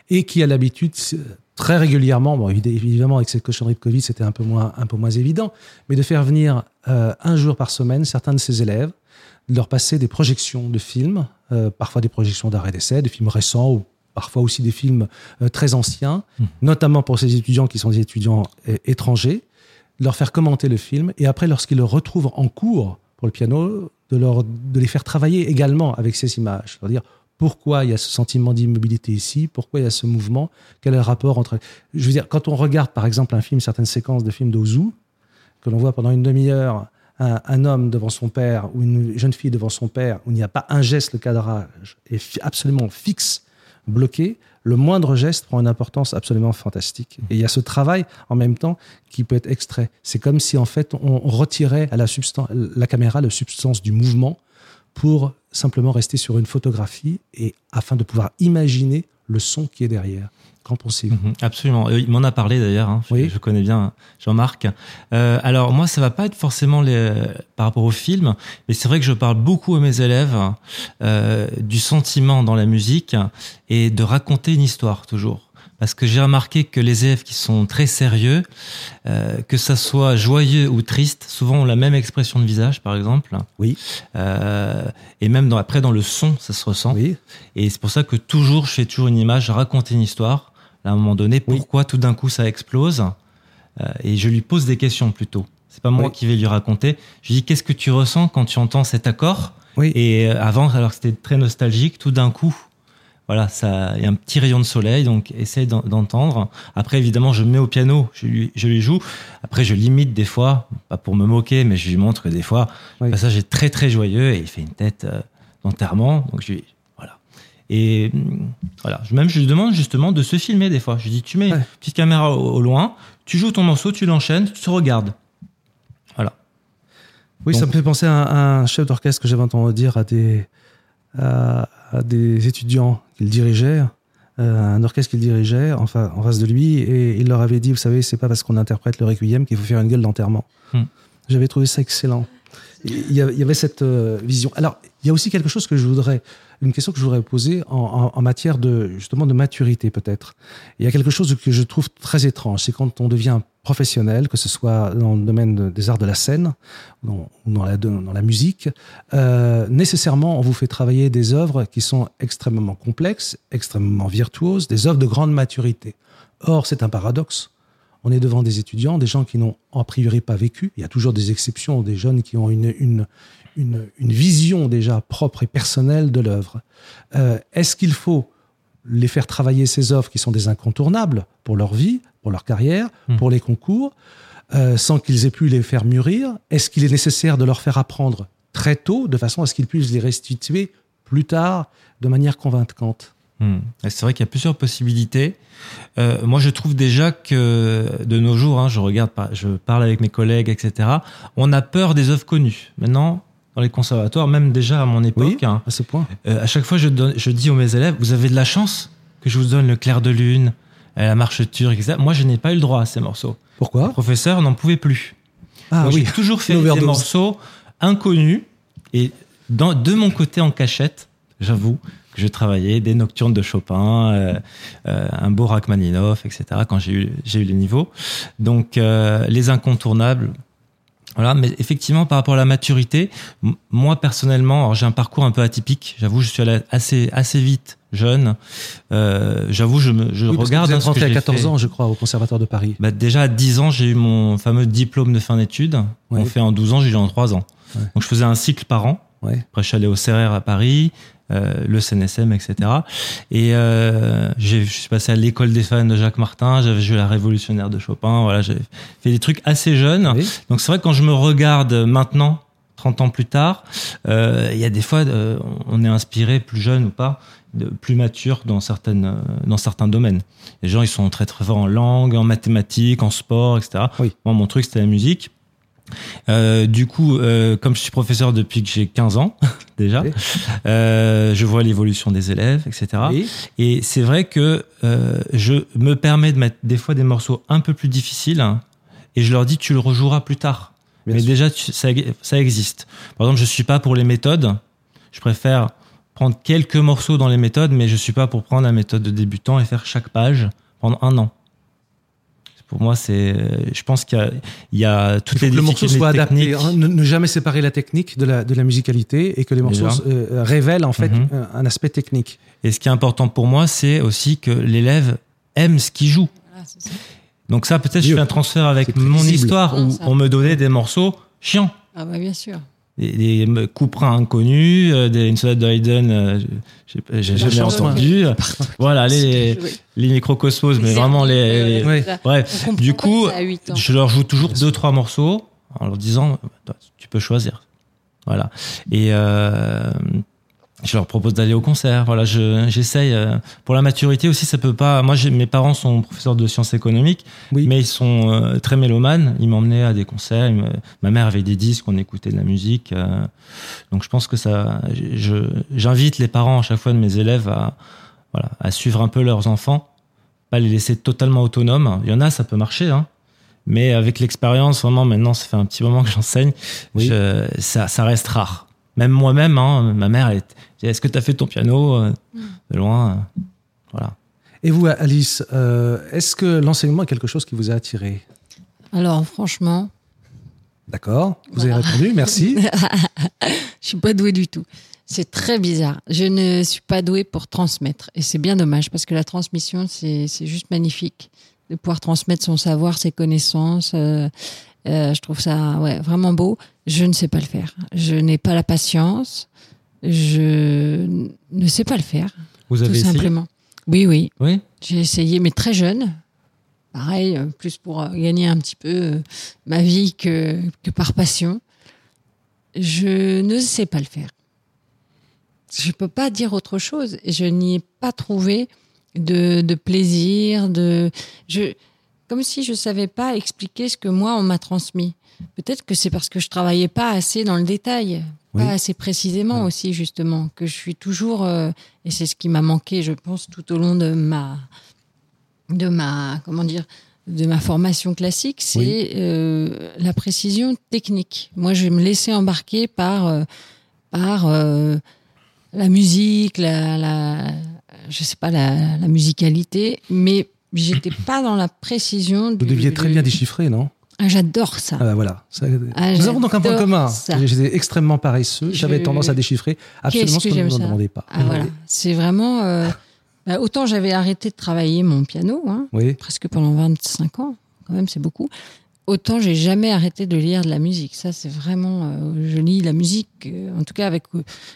et qui a l'habitude très régulièrement, bon, évid- évidemment avec cette cochonnerie de Covid, c'était un peu moins, un peu moins évident, mais de faire venir euh, un jour par semaine certains de ses élèves, de leur passer des projections de films, euh, parfois des projections d'arrêt d'essai, des films récents ou parfois aussi des films euh, très anciens, notamment pour ces étudiants qui sont des étudiants étrangers, de leur faire commenter le film et après, lorsqu'ils le retrouvent en cours pour le piano, de, leur, de les faire travailler également avec ces images. C'est-à-dire pourquoi il y a ce sentiment d'immobilité ici, pourquoi il y a ce mouvement, quel est le rapport entre. Je veux dire, quand on regarde par exemple un film, certaines séquences de films d'Ozu, que l'on voit pendant une demi-heure un, homme devant son père ou une jeune fille devant son père, où il n'y a pas un geste, le cadrage est absolument fixe, bloqué, le moindre geste prend une importance absolument fantastique. Et il y a ce travail en même temps qui peut être extrait. C'est comme si en fait on retirait à la, la caméra la substance du mouvement pour simplement rester sur une photographie et afin de pouvoir imaginer le son qui est derrière. Qu'en pensez-vous? Mhm, absolument. Euh, Il m'en a parlé d'ailleurs. hein. Je, Oui. je connais bien Jean-Marc. Euh, alors moi, ça va pas être forcément les, par rapport au film, mais c'est vrai que je parle beaucoup à mes élèves euh, du sentiment dans la musique et de raconter une histoire toujours. Parce que j'ai remarqué que les élèves qui sont très sérieux, euh, que ça soit joyeux ou triste, souvent ont la même expression de visage, par exemple. Oui. Euh, et même dans, après, dans le son, ça se ressent. Oui. Et c'est pour ça que toujours, je fais toujours une image, raconter une histoire. À un moment donné, Oui. pourquoi tout d'un coup ça explose Euh, Et je lui pose des questions plutôt. C'est pas moi Oui. qui vais lui raconter. Je lui dis qu'est-ce que tu ressens quand tu entends cet accord? Oui. Et euh, avant, alors que c'était très nostalgique, tout d'un coup, voilà, ça, il y a un petit rayon de soleil, donc essaye d'en- d'entendre. Après, évidemment, je mets au piano, je lui, je lui joue. Après, je limite des fois, pas pour me moquer, mais je lui montre que des fois, Oui. le passage est très très joyeux et il fait une tête euh, d'enterrement. Donc je lui, voilà. Et hum, voilà, Je- même je lui demande justement de se filmer des fois. Je lui dis, tu mets Ouais. une petite caméra au, au loin, tu joues ton morceau, tu l'enchaînes, tu te regardes. Voilà. Oui, ça me fait penser à un, un chef d'orchestre que j'avais entendu dire à des, à, à des étudiants qu'il dirigeait, euh, un orchestre qu'il dirigeait en, fa- en face de lui, et il leur avait dit, vous savez, c'est pas parce qu'on interprète le requiem qu'il faut faire une gueule d'enterrement. Hmm. J'avais trouvé ça excellent. Il y avait, cette euh, vision. Alors, il y a aussi quelque chose que je voudrais, une question que je voudrais poser en, en- en matière de justement de maturité peut-être. Il y a quelque chose que je trouve très étrange, c'est quand on devient professionnel, que ce soit dans le domaine de- des arts de la scène ou dans, la, musique, euh, nécessairement on vous fait travailler des œuvres qui sont extrêmement complexes, extrêmement virtuoses, des œuvres de grande maturité. Or, c'est un paradoxe. On est devant des étudiants, des gens qui n'ont a priori pas vécu. Il y a toujours des exceptions, des jeunes qui ont une, une, une, une vision déjà propre et personnelle de l'œuvre. Euh, Est-ce qu'il faut les faire travailler ces œuvres qui sont des incontournables pour leur vie, pour leur carrière, Hmm. pour les concours, euh, sans qu'ils aient pu les faire mûrir Est-ce qu'il est nécessaire de leur faire apprendre très tôt, de façon à ce qu'ils puissent les restituer plus tard de manière convaincante? Hmm. C'est vrai qu'il y a plusieurs possibilités. Euh, moi, je trouve déjà que de nos jours, hein, je regarde, je parle avec mes collègues, etc. On a peur des œuvres connues. Maintenant, dans les conservatoires, même déjà à mon époque, hein, à ce point euh, à chaque fois, je, donne, je dis aux mes élèves, vous avez de la chance que je vous donne le clair de lune, euh, la marche turque, etc. Moi, je n'ai pas eu le droit à ces morceaux. Le Pourquoi professeur n'en pouvait plus. Ah Donc, oui, J'ai toujours fait des morceaux inconnus et dans, de mon côté en cachette, j'avoue que je travaillais des nocturnes de Chopin, euh, euh, un beau Rachmaninoff, etc. Quand j'ai eu j'ai eu les niveaux, donc euh, les incontournables. Voilà, mais effectivement, par rapport à la maturité, moi personnellement, alors j'ai un parcours un peu atypique. J'avoue, je suis allé assez assez vite, jeune. Euh, j'avoue, je me je Oui, parce que regarde vous hein, êtes rentré à j'ai 14 fait. ans, je crois, au Conservatoire de Paris. Bah déjà à 10 ans, j'ai eu mon fameux diplôme de fin d'études. On fait en 12 ans, j'ai eu en 3 ans. Ouais. Donc je faisais un cycle par an. Ouais. Après, je suis allé au CERER à Paris, le CNSM, etc. Et euh, j'ai- je suis passé à l'école des fans de Jacques Martin, j'avais joué la Révolutionnaire de Chopin. Voilà, j'ai fait des trucs assez jeunes. Oui. Donc c'est vrai que quand je me regarde maintenant, 30 ans plus tard, euh, il y a des fois, euh, on est inspiré, plus jeune ou pas, de, plus mature dans certaines, euh, dans certains domaines. Les gens, ils sont très très forts en langue, en mathématiques, en sport, etc. Oui. Moi, mon truc, c'était la musique. Euh, du coup, euh, comme je suis professeur depuis que j'ai 15 ans [LAUGHS] déjà, Oui. euh, je vois l'évolution des élèves, etc. Oui. Et c'est vrai que je me permets de mettre des fois des morceaux un peu plus difficiles hein, et je leur dis tu le rejoueras plus tard. Bien Mais sûr. déjà tu- ça, ça existe. Par exemple, je suis pas pour les méthodes. Je préfère prendre quelques morceaux dans les méthodes, mais je suis pas pour prendre la méthode de débutant et faire chaque page pendant un an. Pour moi, c'est, je pense qu'il y a, il y a toutes les que le morceau soit adapté. hein, ne, ne jamais séparer la technique de la, de la musicalité et que les morceaux euh, révèlent en fait Mhm. un, un aspect technique. Et ce qui est important pour moi, c'est aussi que l'élève aime ce qu'il joue. Voilà, ça. Donc ça, peut-être, je fais un transfert avec mon histoire Ah, où ça. on me donnait des morceaux chiants. Ah bah bien sûr. Des, des couperins inconnus, euh, des, une sonate de Haydn, euh, j'ai jamais entendu. Voilà, les, Oui. les microcosmos, mais vraiment les... les- Ouais. du coup, ça à 8 ans. je leur joue toujours deux, trois morceaux en leur disant, Toi, tu peux choisir. Voilà. Et euh, je leur propose d'aller au concert. Voilà, je- j'essaye. euh, pour la maturité aussi, ça peut pas. Moi, mes parents sont professeurs de sciences économiques, Oui. mais ils sont euh, très mélomanes. Ils m'emmenaient à des concerts. me- Ma mère avait des disques, on écoutait de la musique. euh, donc, je pense que ça. J'invite les parents à chaque fois de mes élèves à, voilà, à suivre un peu leurs enfants, pas les laisser totalement autonomes. Il y en a, ça peut marcher, hein. Mais avec l'expérience, vraiment, maintenant, ça fait un petit moment que j'enseigne, Oui. je- ça, ça reste rare. Même moi-même, hein, ma mère, elle est, est-ce que tu as fait ton piano euh, Mm. de loin euh, Voilà. Et vous, Alice, euh, est-ce que l'enseignement est quelque chose qui vous a attiré? Alors, franchement, D'accord, vous avez répondu, merci. [LAUGHS] je suis pas douée du tout. C'est très bizarre. Je ne suis pas douée pour transmettre. Et c'est bien dommage parce que la transmission, c'est c'est juste magnifique. De pouvoir transmettre son savoir, ses connaissances. euh, euh, je trouve ça ouais, vraiment beau. Je ne sais pas le faire. Je n'ai pas la patience. Je ne sais pas le faire, Vous tout avez essayé simplement. Oui, oui. Oui. J'ai essayé, mais très jeune. Pareil, euh, plus pour euh, gagner un petit peu ma vie que, que par passion. Je ne sais pas le faire. Je peux pas dire autre chose. Je n'y ai pas trouvé de, de plaisir, de, je, comme si je savais pas expliquer ce que moi on m'a transmis. Peut-être que c'est parce que je travaillais pas assez dans le détail, Oui. pas assez précisément Ouais. aussi justement, que je suis toujours, euh, et c'est ce qui m'a manqué, je pense, tout au long de ma, de ma, comment dire, de ma formation classique, c'est Oui. euh, la précision technique. Moi, je vais me laisser embarquer par, euh, par la musique, la, la, je sais pas, la, la musicalité, mais j'étais [COUGHS] pas dans la précision. Vous deviez très bien déchiffrer, non? Ah, J'adore ça. Ah bah voilà. Ça- Ah, Nous avons donc un point commun. J'étais extrêmement paresseux. J'avais Je- tendance à déchiffrer absolument Qu'est-ce ce que qu'on ne demandait pas. Ah, voilà. C'est vraiment. euh, bah, autant j'avais arrêté de travailler mon piano, hein, Oui. presque pendant 25 ans, quand même, c'est beaucoup. Autant j'ai jamais arrêté de lire de la musique. Ça, c'est vraiment. euh, je lis la musique, euh, en tout cas, avec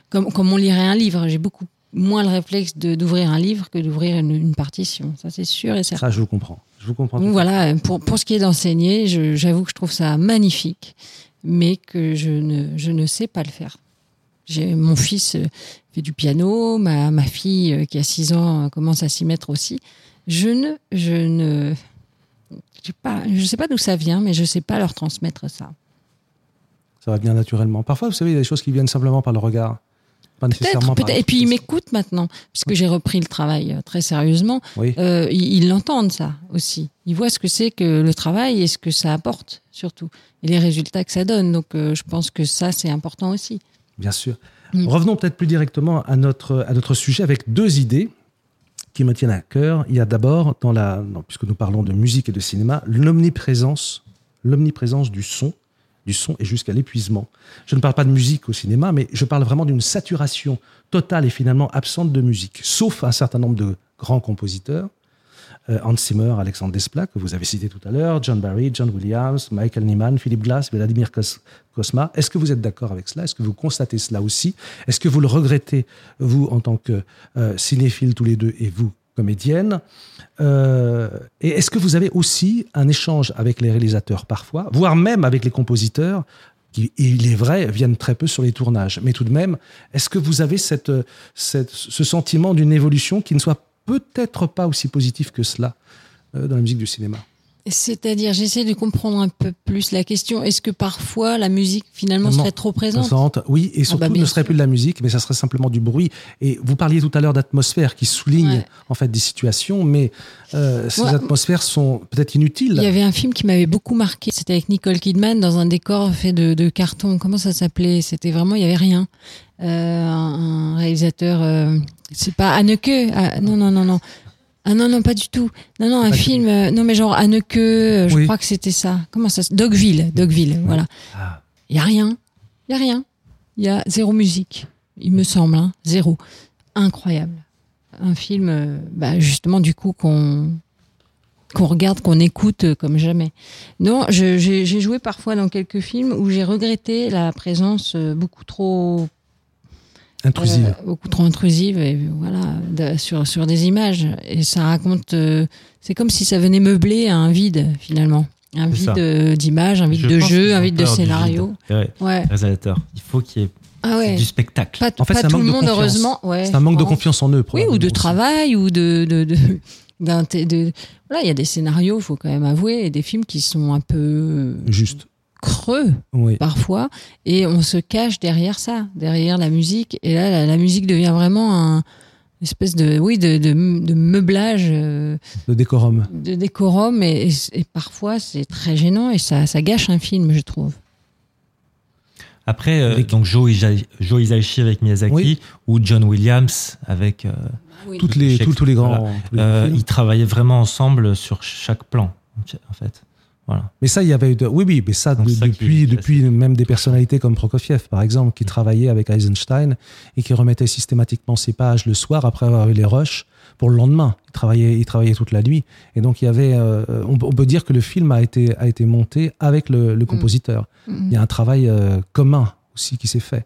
comme, comme on lirait un livre. J'ai beaucoup moins le réflexe de- d'ouvrir un livre que d'ouvrir une, une partition. Ça, c'est sûr et certain. Ça, je vous comprends. Je vous comprends. Donc voilà, pour, pour ce qui est d'enseigner, j'avoue que je trouve ça magnifique, mais que je ne, je ne sais pas le faire. J'ai mon fils euh, fait du piano, ma, ma fille euh, qui a 6 ans euh, commence à s'y mettre aussi. Je ne, je ne, je sais pas, je sais pas d'où ça vient, mais je sais pas leur transmettre ça. Ça va bien naturellement. Parfois, vous savez, il y a des choses qui viennent simplement par le regard. Pas nécessairement Peut-être, peut-être. Et puis ils m'écoutent maintenant, puisque j'ai repris le travail euh, très sérieusement. Oui. Euh, ils ils l'entendent ça aussi. Ils voient ce que c'est que le travail et ce que ça apporte surtout et les résultats que ça donne. Donc euh, je pense que ça c'est important aussi. Bien sûr. Mm. Revenons peut-être plus directement à notre, à notre sujet avec deux idées qui me tiennent à cœur. Il y a d'abord, dans la, non, puisque nous parlons de musique et de cinéma, l'omniprésence, l'omniprésence du son, du son et jusqu'à l'épuisement. Je ne parle pas de musique au cinéma, mais je parle vraiment d'une saturation totale et finalement absente de musique, sauf un certain nombre de grands compositeurs. Euh, Hans Zimmer, Alexandre Desplat, que vous avez cité tout à l'heure, John Barry, John Williams, Michael Nyman, Philip Glass, Vladimir Kos- Kosma. Est-ce que vous êtes d'accord avec cela? Est-ce que vous constatez cela aussi? Est-ce que vous le regrettez, vous, en tant que euh, cinéphile tous les deux, et vous, comédienne Euh, Et est-ce que vous avez aussi un échange avec les réalisateurs parfois, voire même avec les compositeurs qui, il est vrai, viennent très peu sur les tournages. Mais tout de même, est-ce que vous avez cette, cette- ce sentiment d'une évolution qui ne soit peut-être pas aussi positif que cela euh, dans la musique du cinéma? C'est-à-dire, j'essaie de comprendre un peu plus la question. Est-ce que parfois la musique finalement Non. serait trop présente? Présente, Oui, et surtout, bah, bien ne serait sûr. plus de la musique, mais ça serait simplement du bruit. Et vous parliez tout à l'heure d'atmosphère qui souligne Ouais. en fait des situations, mais euh, ces Ouais. atmosphères sont peut-être inutiles. Il y avait un film qui m'avait beaucoup marqué. C'était avec Nicole Kidman dans un décor fait de, de carton. Comment ça s'appelait? C'était vraiment, il y avait rien. Euh, un, un réalisateur, euh, c'est pas Anneke. Ah, non, non, non, non. Ah non, non, pas du tout. Non, non, un film. euh, non, mais genre Anneke. euh, je Oui. crois que c'était ça. Comment ça se- Dogville. Dogville. Voilà. Ah, Il y a rien. Il y a rien. Il y a zéro musique. Il me semble. Hein, zéro. Incroyable. Un film, euh, bah, justement, du coup, qu'on qu'on regarde, qu'on écoute euh, comme jamais. Non, je- j'ai j'ai joué parfois dans quelques films où j'ai regretté la présence euh, beaucoup trop intrusive. euh, beaucoup trop intrusive et voilà de- sur sur des images et ça raconte euh, c'est comme si ça venait meubler un vide finalement un vide euh, d'images un vide Je de jeu un vide de scénario vide. Ouais, ouais réalisateur. Il faut qu'il y ait ah ouais du spectacle. pas, En fait, pas tout manque le de monde confiance. heureusement ouais C'est un manque de confiance en eux, oui ou de aussi. travail ou de de, voilà il y a des scénarios faut quand même avouer et des films qui sont un peu Juste. Creux Oui. parfois et on se cache derrière ça, derrière la musique et là la, la musique devient vraiment un une espèce de oui de, de, de meublage euh, Le décorum. de décorum et, et- et parfois c'est très gênant et ça, ça gâche un film je trouve. Après, euh, Avec- donc Joe, Isa- Joe Hisaishi avec Miyazaki Oui. ou John Williams avec. euh, Toutes les, tous, tous les grands. Voilà. tous les euh, films. ils travaillaient vraiment ensemble sur chaque plan, en fait. Voilà. Mais ça, il y avait. de- Oui, oui, mais ça, de- depuis, depuis même des personnalités comme Prokofiev, par exemple, qui travaillaient avec Eisenstein et qui remettaient systématiquement ses pages le soir après avoir eu les rushs pour le lendemain. Il travaillait, il travaillait toute la nuit. Et donc, il y avait. euh, on, peut- on peut dire que le film a été, a été monté avec le, le compositeur. Mhm. Il y a un travail euh, commun aussi qui s'est fait.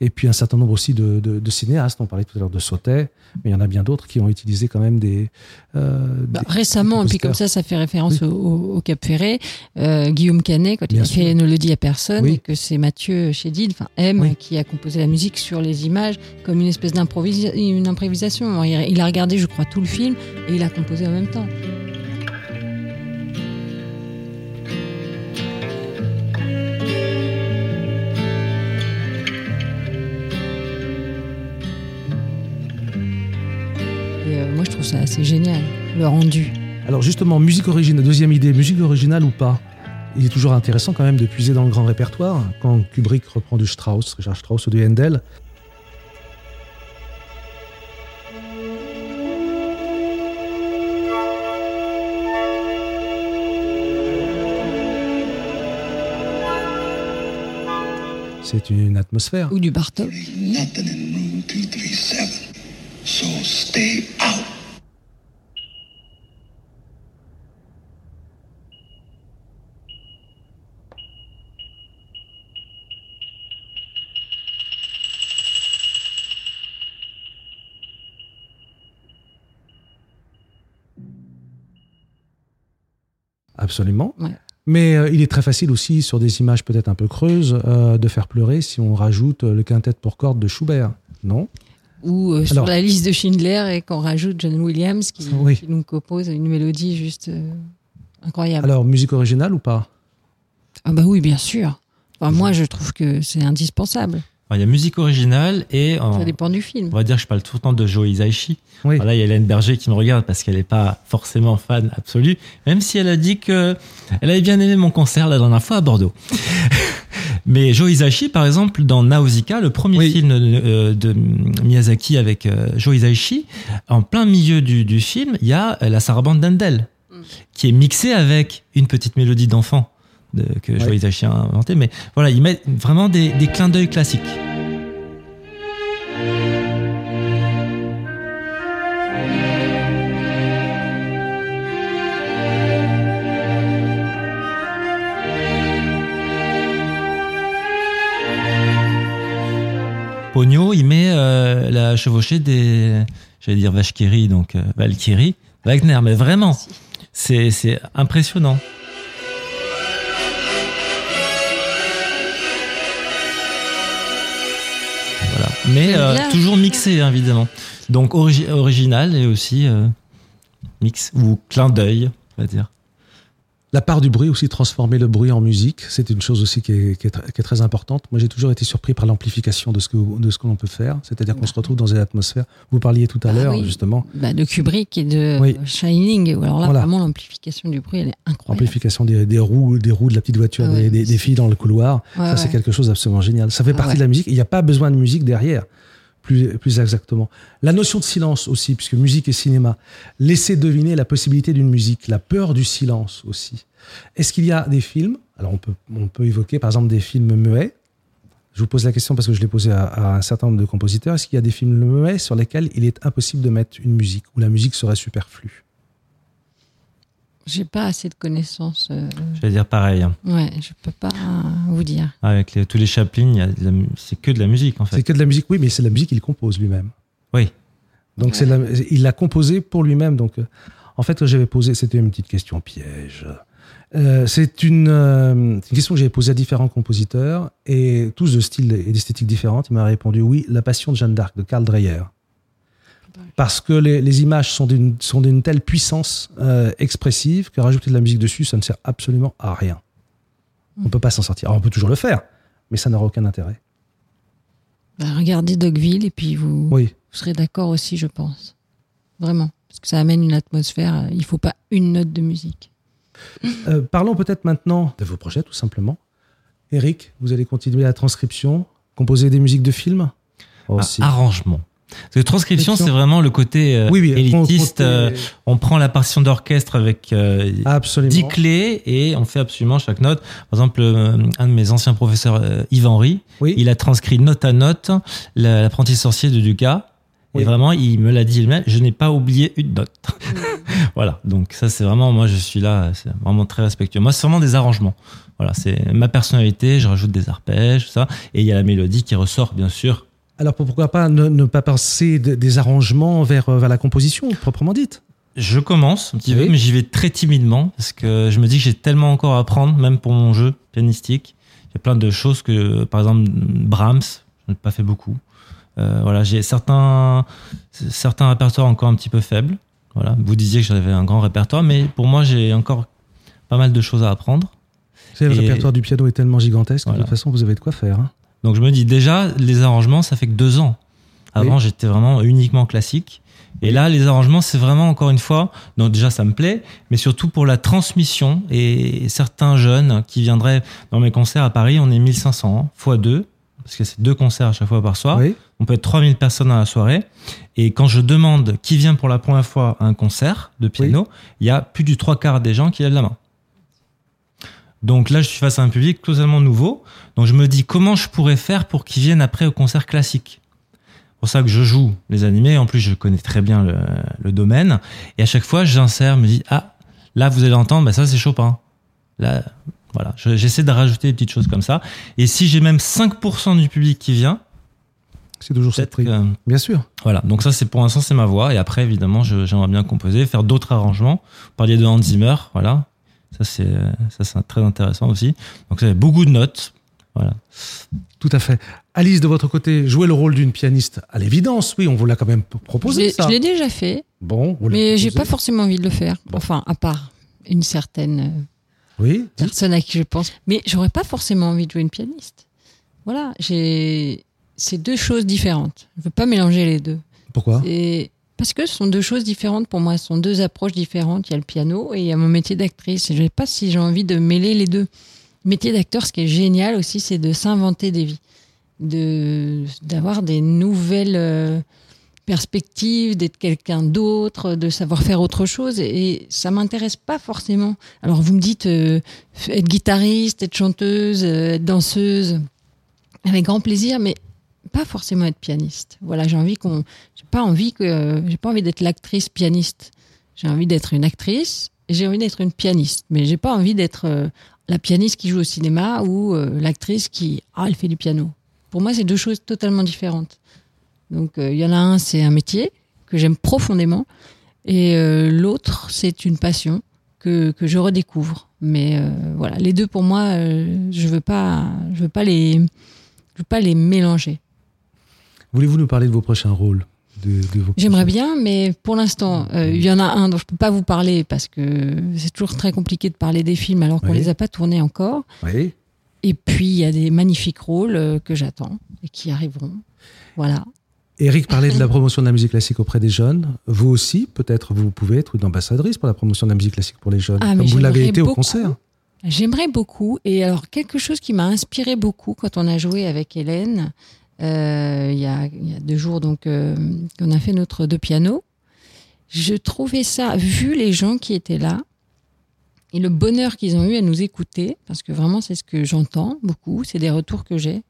Et puis un certain nombre aussi de, de- de cinéastes. On parlait tout à l'heure de Sautet, mais il y en a bien d'autres qui ont utilisé quand même des. euh, Bah, des- récemment, et puis comme ça, ça fait référence au, au- au Cap Ferré, euh, Guillaume Canet, quand il fait. Ne le dit à personne, Oui. et que c'est Mathieu Chédid, enfin M, Oui. qui a composé la musique sur les images comme une espèce d'improvisa- une improvisation. Il, il a regardé, je crois, tout le film et il a composé en même temps. Et euh, moi, je trouve ça assez génial, le rendu. Alors justement, musique originale, deuxième idée, musique originale ou pas? Il est toujours intéressant quand même de puiser dans le grand répertoire. Quand Kubrick reprend du Strauss, Richard Strauss ou du Handel, c'est une atmosphère. Ou du Bartok. So stay out. Absolument. Ouais. Mais euh, il est très facile aussi, sur des images peut-être un peu creuses, euh, de faire pleurer si on rajoute euh, le quintet pour cordes de Schubert. Non? Ou euh, sur Alors- la liste de Schindler et qu'on rajoute John Williams qui, Oui. qui nous compose une mélodie juste euh, incroyable. Alors, musique originale ou pas? Ah bah oui, bien sûr. Enfin, moi, je trouve que c'est indispensable. Alors, il y a musique originale et en- Ça dépend du film. on va dire que je parle tout le temps de Joe Hisaishi. Oui. Voilà, il y a Hélène Berger qui me regarde parce qu'elle n'est pas forcément fan absolue, même si elle a dit que elle avait bien aimé mon concert la dernière fois à Bordeaux. [LAUGHS] Mais Joe Hisaishi, par exemple, dans Nausicaa, le premier Oui. film euh, de Miyazaki avec euh, Joe Hisaishi, en plein milieu du, du film, il y a euh, la sarabande d'Andel, qui est mixée avec une petite mélodie d'enfant de- que Joe Ouais. Hisaishi a inventé. Mais voilà, il met vraiment des, des clins d'œil classiques. Pogno, il met euh, la chevauchée des, j'allais dire Vachkiri, donc euh, Valkyrie, Wagner, mais vraiment, c'est c'est impressionnant. Voilà. Mais euh, toujours mixé, hein, évidemment. Donc origi- original et aussi euh, mix ou clin d'œil, on va dire. La part du bruit aussi, transformer le bruit en musique, c'est une chose aussi qui est, qui est tr- qui est très importante. Moi, j'ai toujours été surpris par l'amplification de ce que de ce que l'on peut faire. C'est-à-dire qu'on se retrouve dans une atmosphère. Vous parliez tout à Ah l'heure, oui. justement, Bah, de Kubrick et de Oui. Shining. Alors là, Voilà. vraiment, l'amplification du bruit, elle est incroyable. amplification des, des roues, des roues de la petite voiture, Ah ouais, des, des- des c'est- filles dans le couloir. Ouais, ça, c'est quelque chose d'absolument génial. Ça fait Ah partie de la musique. Il n'y a pas besoin de musique derrière. Plus, plus exactement. La notion de silence aussi, puisque musique et cinéma. Laisser deviner la possibilité d'une musique, la peur du silence aussi. Est-ce qu'il y a des films Alors on peut, on peut évoquer par exemple des films muets? Je vous pose la question parce que je l'ai posé à, à un certain nombre de compositeurs. Est-ce qu'il y a des films muets sur lesquels il est impossible de mettre une musique, où la musique serait superflue? J'ai pas assez de connaissances. euh, Je vais dire pareil. hein. Ouais, je peux pas euh, vous dire. Avec les- tous les Chaplin, c'est que de la musique en C'est fait. que de la musique, oui, mais c'est de la musique qu'il compose lui-même. Oui. Donc c'est la- il l'a composé pour lui-même. Donc, euh, en fait, j'avais posé, c'était une petite question piège. Euh, c'est une, euh, une question que j'avais posée à différents compositeurs et tous de style et d'esthétique différentes. Il m'a répondu oui, La Passion de Jeanne d'Arc de Karl Dreyer. Parce que les, les images sont d'une sont d'une telle puissance euh, expressive que rajouter de la musique dessus, ça ne sert absolument à rien. On peut pas s'en sortir. Alors, on peut toujours le faire, mais ça n'aura aucun intérêt. Bah, regardez Dogville et puis vous, Oui. vous serez d'accord aussi, je pense. Vraiment. Parce que ça amène une atmosphère. Il faut pas une note de musique. Euh, parlons peut-être maintenant de vos projets, tout simplement. Eric, vous allez continuer la transcription, composer des musiques de films? Oh, Arrangement. Parce que transcription, c'est vraiment le côté euh, Oui, oui, élitiste. euh, on prend la partition d'orchestre avec euh, Absolument. 10 clés et on fait absolument chaque note. Par exemple, euh, un de mes anciens professeurs, euh, Yves Henry, Oui. il a transcrit note à note la- l'apprenti sorcier de Ducas. Et vraiment, il me l'a dit lui-même, je n'ai pas oublié une note. [LAUGHS] voilà, donc ça c'est vraiment, moi je suis là, c'est vraiment très respectueux. Moi c'est vraiment des arrangements. Voilà, c'est ma personnalité, je rajoute des arpèges, tout ça. Et il y a la mélodie qui ressort, bien sûr. Alors pourquoi pas ne, ne pas passer de- des arrangements vers, euh, vers la composition proprement dite? Je commence un petit Oui. peu, mais j'y vais très timidement parce que je me dis que j'ai tellement encore à apprendre, même pour mon jeu pianistique. Il y a plein de choses que, par exemple, Brahms, je n'ai pas fait beaucoup. Euh, voilà, j'ai certains, certains répertoires encore un petit peu faibles. Voilà, vous disiez que j'avais un grand répertoire, mais pour moi, j'ai encore pas mal de choses à apprendre. Vous savez, Le répertoire du piano est tellement gigantesque, Voilà. de toute façon, vous avez de quoi faire. hein. Donc je me dis déjà, les arrangements, ça fait que deux ans. Avant, Oui. j'étais vraiment uniquement classique. Et là, les arrangements, c'est vraiment, encore une fois, donc déjà, ça me plaît, mais surtout pour la transmission. Et certains jeunes qui viendraient dans mes concerts à Paris, on est 1500 fois deux, parce que c'est deux concerts à chaque fois par soir. Oui. On peut être 3000 personnes à la soirée. Et quand je demande qui vient pour la première fois à un concert de piano, il y a plus du trois quarts des gens qui lèvent la main. Donc là, je suis face à un public totalement nouveau. Donc je me dis comment je pourrais faire pour qu'ils viennent après au concert classique? C'est pour ça que je joue les animés. En plus, je connais très bien le, le domaine. Et à chaque fois, j'insère, me dis ah là vous allez entendre, bah ça c'est Chopin. Là, voilà, Je- j'essaie de rajouter des petites choses comme ça. Et si j'ai même 5% du public qui vient, C'est toujours cette que- Bien sûr. voilà, donc ça c'est pour l'instant c'est ma voix et après évidemment j'aimerais bien composer, faire d'autres arrangements. Vous parliez de Hans Zimmer, voilà, ça c'est ça c'est très intéressant aussi. Donc ça beaucoup de notes, voilà. Tout à fait. Alice, de votre côté, jouer le rôle d'une pianiste, à l'évidence, oui, on vous l'a quand même proposé, ça. je l'ai déjà fait, Bon, vous l'avez mais j'ai pas forcément envie de le faire. Bon. Enfin, à part une certaine euh, Oui. personne à qui je pense. Mais j'aurais pas forcément envie de jouer une pianiste. Voilà, j'ai. C'est deux choses différentes. Je veux pas mélanger les deux. Pourquoi? Et parce que ce sont deux choses différentes pour moi, ce sont deux approches différentes. Il y a le piano et il y a mon métier d'actrice. Je ne sais pas si j'ai envie de mêler les deux. Le métier d'acteur, ce qui est génial aussi, c'est de s'inventer des vies, de d'avoir des nouvelles euh, perspectives, d'être quelqu'un d'autre, de savoir faire autre chose. Et ça m'intéresse pas forcément. Alors vous me dites euh, être guitariste, être chanteuse, euh, être danseuse, avec grand plaisir, mais pas forcément être pianiste. Voilà, j'ai envie qu'on, j'ai pas envie que, j'ai pas envie d'être l'actrice pianiste. J'ai envie d'être une actrice j'ai envie d'être une pianiste. Mais j'ai pas envie d'être euh, la pianiste qui joue au cinéma ou euh, l'actrice qui, ah, elle fait du piano. Pour moi, c'est deux choses totalement différentes. Donc, euh, il y en a un, c'est un métier que j'aime profondément, et l'autre, c'est une passion que, que je redécouvre. Mais voilà, les deux pour moi, je veux pas, je veux pas les, je veux pas les mélanger. Voulez-vous nous parler de vos prochains rôles J'aimerais bien, mais pour l'instant, euh, il y en a un dont je peux pas vous parler parce que c'est toujours très compliqué de parler des films alors qu'on Oui. les a pas tournés encore. Oui. Et puis il y a des magnifiques rôles euh, que j'attends et qui arriveront. Voilà. Eric parlait de la promotion de la musique classique auprès des jeunes. Vous aussi, peut-être, vous pouvez être une ambassadrice pour la promotion de la musique classique pour les jeunes, Ah, comme vous l'avez été au beaucoup. concert. J'aimerais beaucoup. Et alors, quelque chose qui m'a inspiré beaucoup quand on a joué avec Hélène, euh, il, y a, deux jours, donc, euh, qu'on a fait notre deux pianos. Je trouvais ça, vu les gens qui étaient là, et le bonheur qu'ils ont eu à nous écouter, parce que vraiment, c'est ce que j'entends beaucoup, c'est des retours que j'ai,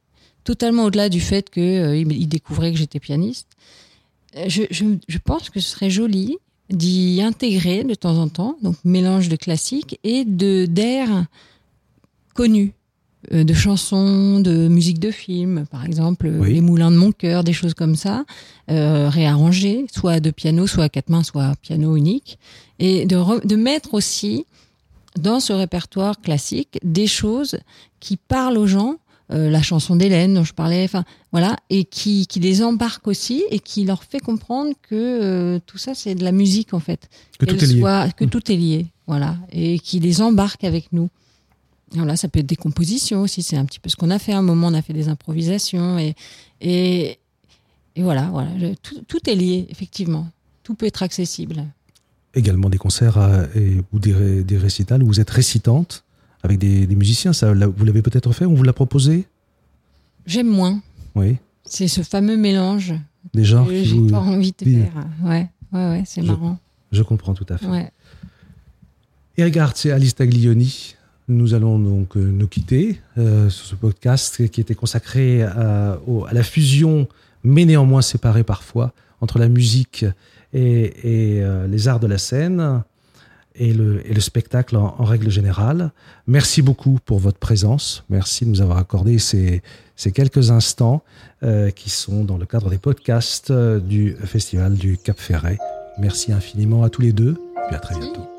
totalement au-delà du fait qu'ils ils découvraient que j'étais pianiste. Euh, Je, pense que ce serait joli d'y intégrer de temps en temps, donc mélange de classique et de d'air connus, euh, de chansons, de musique de film, par exemple euh, Oui. Les Moulins de mon cœur, des choses comme ça, euh, réarrangées, soit à deux pianos, soit à quatre mains, soit à piano unique, et de, re- de mettre aussi dans ce répertoire classique des choses qui parlent aux gens, euh, la chanson d'Hélène dont je parlais, enfin voilà, et qui, qui les embarque aussi et qui leur fait comprendre que euh, tout ça c'est de la musique en fait, Que tout est lié. soit- que tout est lié, voilà, et qui les embarque avec nous. Voilà, ça peut être des compositions aussi, c'est un petit peu ce qu'on a fait. À un moment, on a fait des improvisations et et, et voilà, voilà, tout, tout est lié effectivement. Tout peut être accessible. Également des concerts euh, et, ou des, ré- des récitals où vous êtes récitante avec des, des musiciens. Ça, vous l'avez peut-être fait, on vous l'a proposé? J'aime moins. Oui. C'est ce fameux mélange Des genres que j'ai pas envie de faire. Ouais, ouais, ouais, c'est marrant. Je comprends tout à fait. Ouais. Et regarde, c'est Alice Taglioni. Nous allons donc euh, nous quitter euh, sur ce podcast qui était consacré à, au- à la fusion, mais néanmoins séparée parfois, entre la musique et, et, euh, les arts de la scène et le, et le spectacle en, règle générale. Merci beaucoup pour votre présence. Merci de nous avoir accordé ces, quelques instants euh, qui sont dans le cadre des podcasts euh, du Festival du Cap Ferret. Merci infiniment à tous les deux. Puis à très bientôt.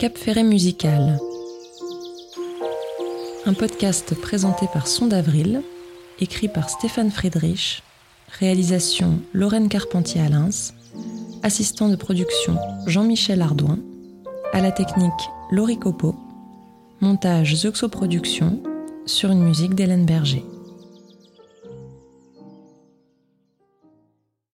Cap Ferret Musical. Un podcast présenté par Son d'Avril, écrit par Stéphane Friedrich, réalisation Lorraine Carpentier à assistant de production Jean-Michel Ardouin, à la technique Laurie Copeau, montage Zuxo Productions, sur une musique d'Hélène Berger.